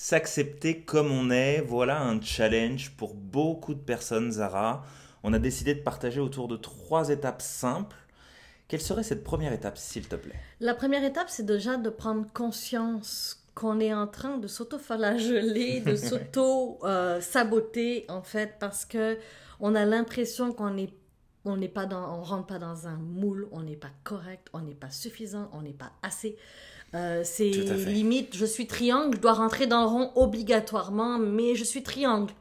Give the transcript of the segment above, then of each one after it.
S'accepter comme on est, voilà un challenge pour beaucoup de personnes, Zara. On a décidé de partager autour de trois étapes simples. Quelle serait cette première étape, s'il te plaît? La première étape, c'est déjà de prendre conscience qu'on est en train de s'auto-flageller, de s'auto-saboter, en fait, parce que on a l'impression qu'on est on n'est pas dans, on rentre pas dans un moule, on n'est pas correct, on n'est pas suffisant, on n'est pas assez. Euh, c'est limite, je suis triangle, je dois rentrer dans le rond obligatoirement, mais je suis triangle.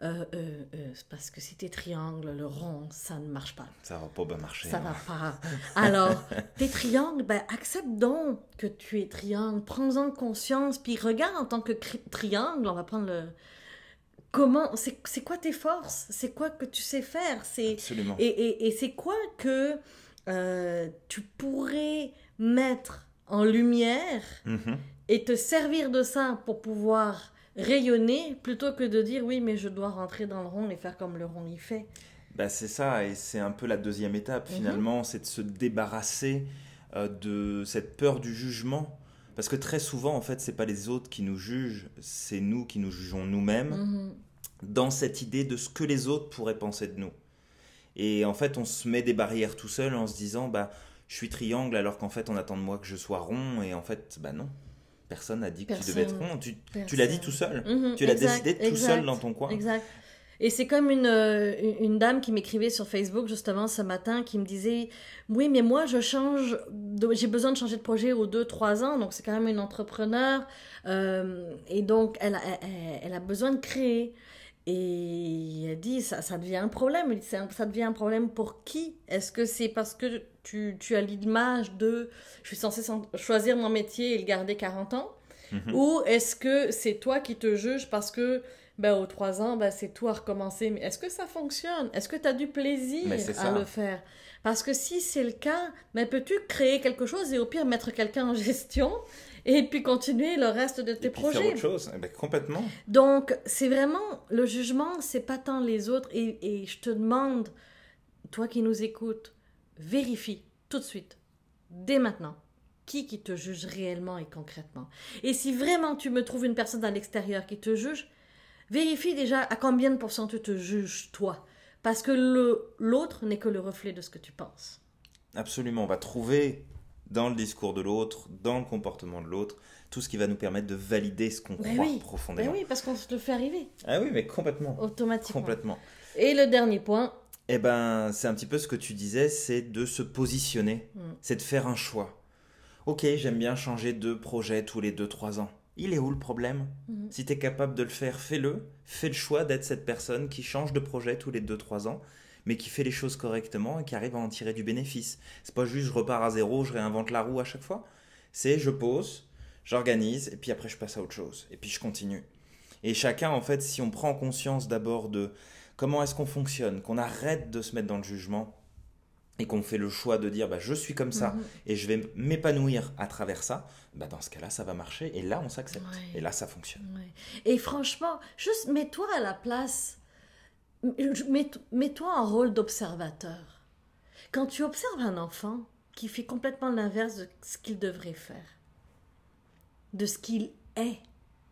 Euh, euh, parce que si t'es triangle, le rond, ça ne marche pas. Ça va pas bien marcher. Ça va pas. Alors, t'es triangle, ben accepte donc que tu es triangle, prends-en conscience, puis regarde en tant que triangle, on va prendre le, comment c'est quoi tes forces? C'est quoi que tu sais faire? C'est et, et, et c'est quoi que euh, tu pourrais mettre en lumière mm-hmm. et te servir de ça pour pouvoir rayonner plutôt que de dire oui mais je dois rentrer dans le rond et faire comme le rond y fait? Bah, c'est ça et c'est un peu la deuxième étape mm-hmm. finalement c'est de se débarrasser euh, de cette peur du jugement parce que très souvent, en fait, c'est pas les autres qui nous jugent, c'est nous qui nous jugeons nous-mêmes mhm. Dans cette idée de ce que les autres pourraient penser de nous. Et en fait, on se met des barrières tout seul en se disant, bah, je suis triangle alors qu'en fait, on attend de moi que je sois rond. Et en fait, bah non. Personne n'a dit que tu devais être rond. Tu, tu l'as dit tout seul. Mhm. tu l'as décidé tout seul dans ton coin. Exact. Et c'est comme une, euh, une dame qui m'écrivait sur Facebook justement ce matin qui me disait Oui, mais moi je change, j'ai besoin de changer de projet aux 2-3 ans, donc c'est quand même une entrepreneur. Euh, et donc elle, elle, elle, a besoin de créer. Et elle dit ça, ça devient un problème. Ça devient un problème pour qui? Est-ce que c'est parce que tu, tu as l'image de je suis censée choisir mon métier et le garder 40 ans? Mm-hmm. Ou est-ce que c'est toi qui te juges parce que ben, aux trois ans, ben, c'est tout à recommencer? Mais est-ce que ça fonctionne? Est-ce que tu as du plaisir à le faire? Parce que si c'est le cas, ben, peux-tu créer quelque chose et au pire mettre quelqu'un en gestion et puis continuer le reste de tes et puis projets faire autre chose, eh ben, complètement. Donc, c'est vraiment le jugement, c'est pas tant les autres. Et, et je te demande, toi qui nous écoutes, vérifie tout de suite, dès maintenant, qui qui te juge réellement et concrètement. Et si vraiment tu me trouves une personne à l'extérieur qui te juge, Vérifie déjà à combien de pourcents tu te juges toi. Parce que l'autre n'est que le reflet de ce que tu penses. Absolument. On va trouver dans le discours de l'autre, dans le comportement de l'autre, tout ce qui va nous permettre de valider ce qu'on croit profondément. oui, parce qu'on se le fait arriver. Ah oui, mais complètement. Automatiquement. Complètement. Et le dernier point. Eh ben, c'est un petit peu ce que tu disais, c'est de se positionner, mm. c'est de faire un choix. Ok, j'aime bien changer de projet tous les 2-3 ans il est où le problème mhm. Si tu es capable de le faire, fais-le. Fais le choix d'être cette personne qui change de projet tous les 2-3 ans, mais qui fait les choses correctement et qui arrive à en tirer du bénéfice. C'est pas juste je repars à zéro, je réinvente la roue à chaque fois. C'est je pose, j'organise, et puis après je passe à autre chose, et puis je continue. Et chacun, en fait, si on prend conscience d'abord de comment est-ce qu'on fonctionne, qu'on arrête de se mettre dans le jugement, et qu'on fait le choix de dire bah, je suis comme ça mhm. et je vais m'épanouir à travers ça, bah, dans ce cas-là, ça va marcher et là, on s'accepte. Et là, ça fonctionne. Et franchement, juste mets-toi à la place, mets-toi en rôle d'observateur. Quand tu observes un enfant qui fait complètement l'inverse de ce qu'il devrait faire, de ce qu'il est,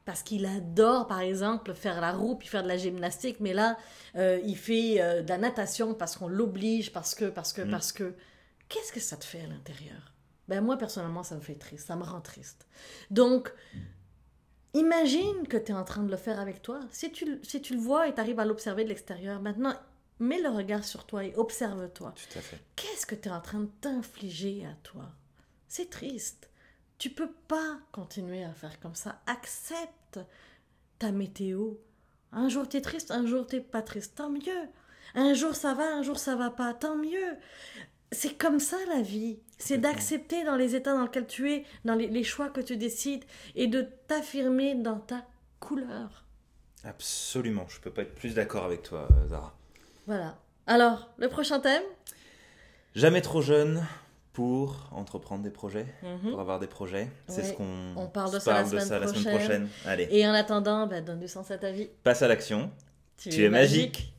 parce qu'il adore, par exemple, faire la roue puis faire de la gymnastique, mais là, euh, il fait euh, de la natation parce qu'on l'oblige, parce que, parce que, mm. parce que. Qu'est-ce que ça te fait à l'intérieur? Ben moi, personnellement, ça me fait triste, ça me rend triste. Donc, imagine que tu es en train de le faire avec toi. Si tu, si tu le vois et tu arrives à l'observer de l'extérieur, maintenant, mets le regard sur toi et observe-toi. Tout à fait. Qu'est-ce que tu es en train de t'infliger à toi? C'est triste. Tu peux pas continuer à faire comme ça. Accepte ta météo. Un jour tu es triste, un jour t'es pas triste, tant mieux. Un jour ça va, un jour ça va pas, tant mieux. C'est comme ça la vie. C'est d'accepter dans les états dans lesquels tu es, dans les, choix que tu décides, et de t'affirmer dans ta couleur. Absolument, je peux pas être plus d'accord avec toi, Zara. Voilà. Alors, le prochain thème? Jamais trop jeune, pour entreprendre des projets, mhm. pour avoir des projets. C'est ce qu'on on parle de, ça, la, semaine prochaine. Allez. Et en attendant, bah, donne du sens à ta vie. Passe à l'action. Tu, es, magique.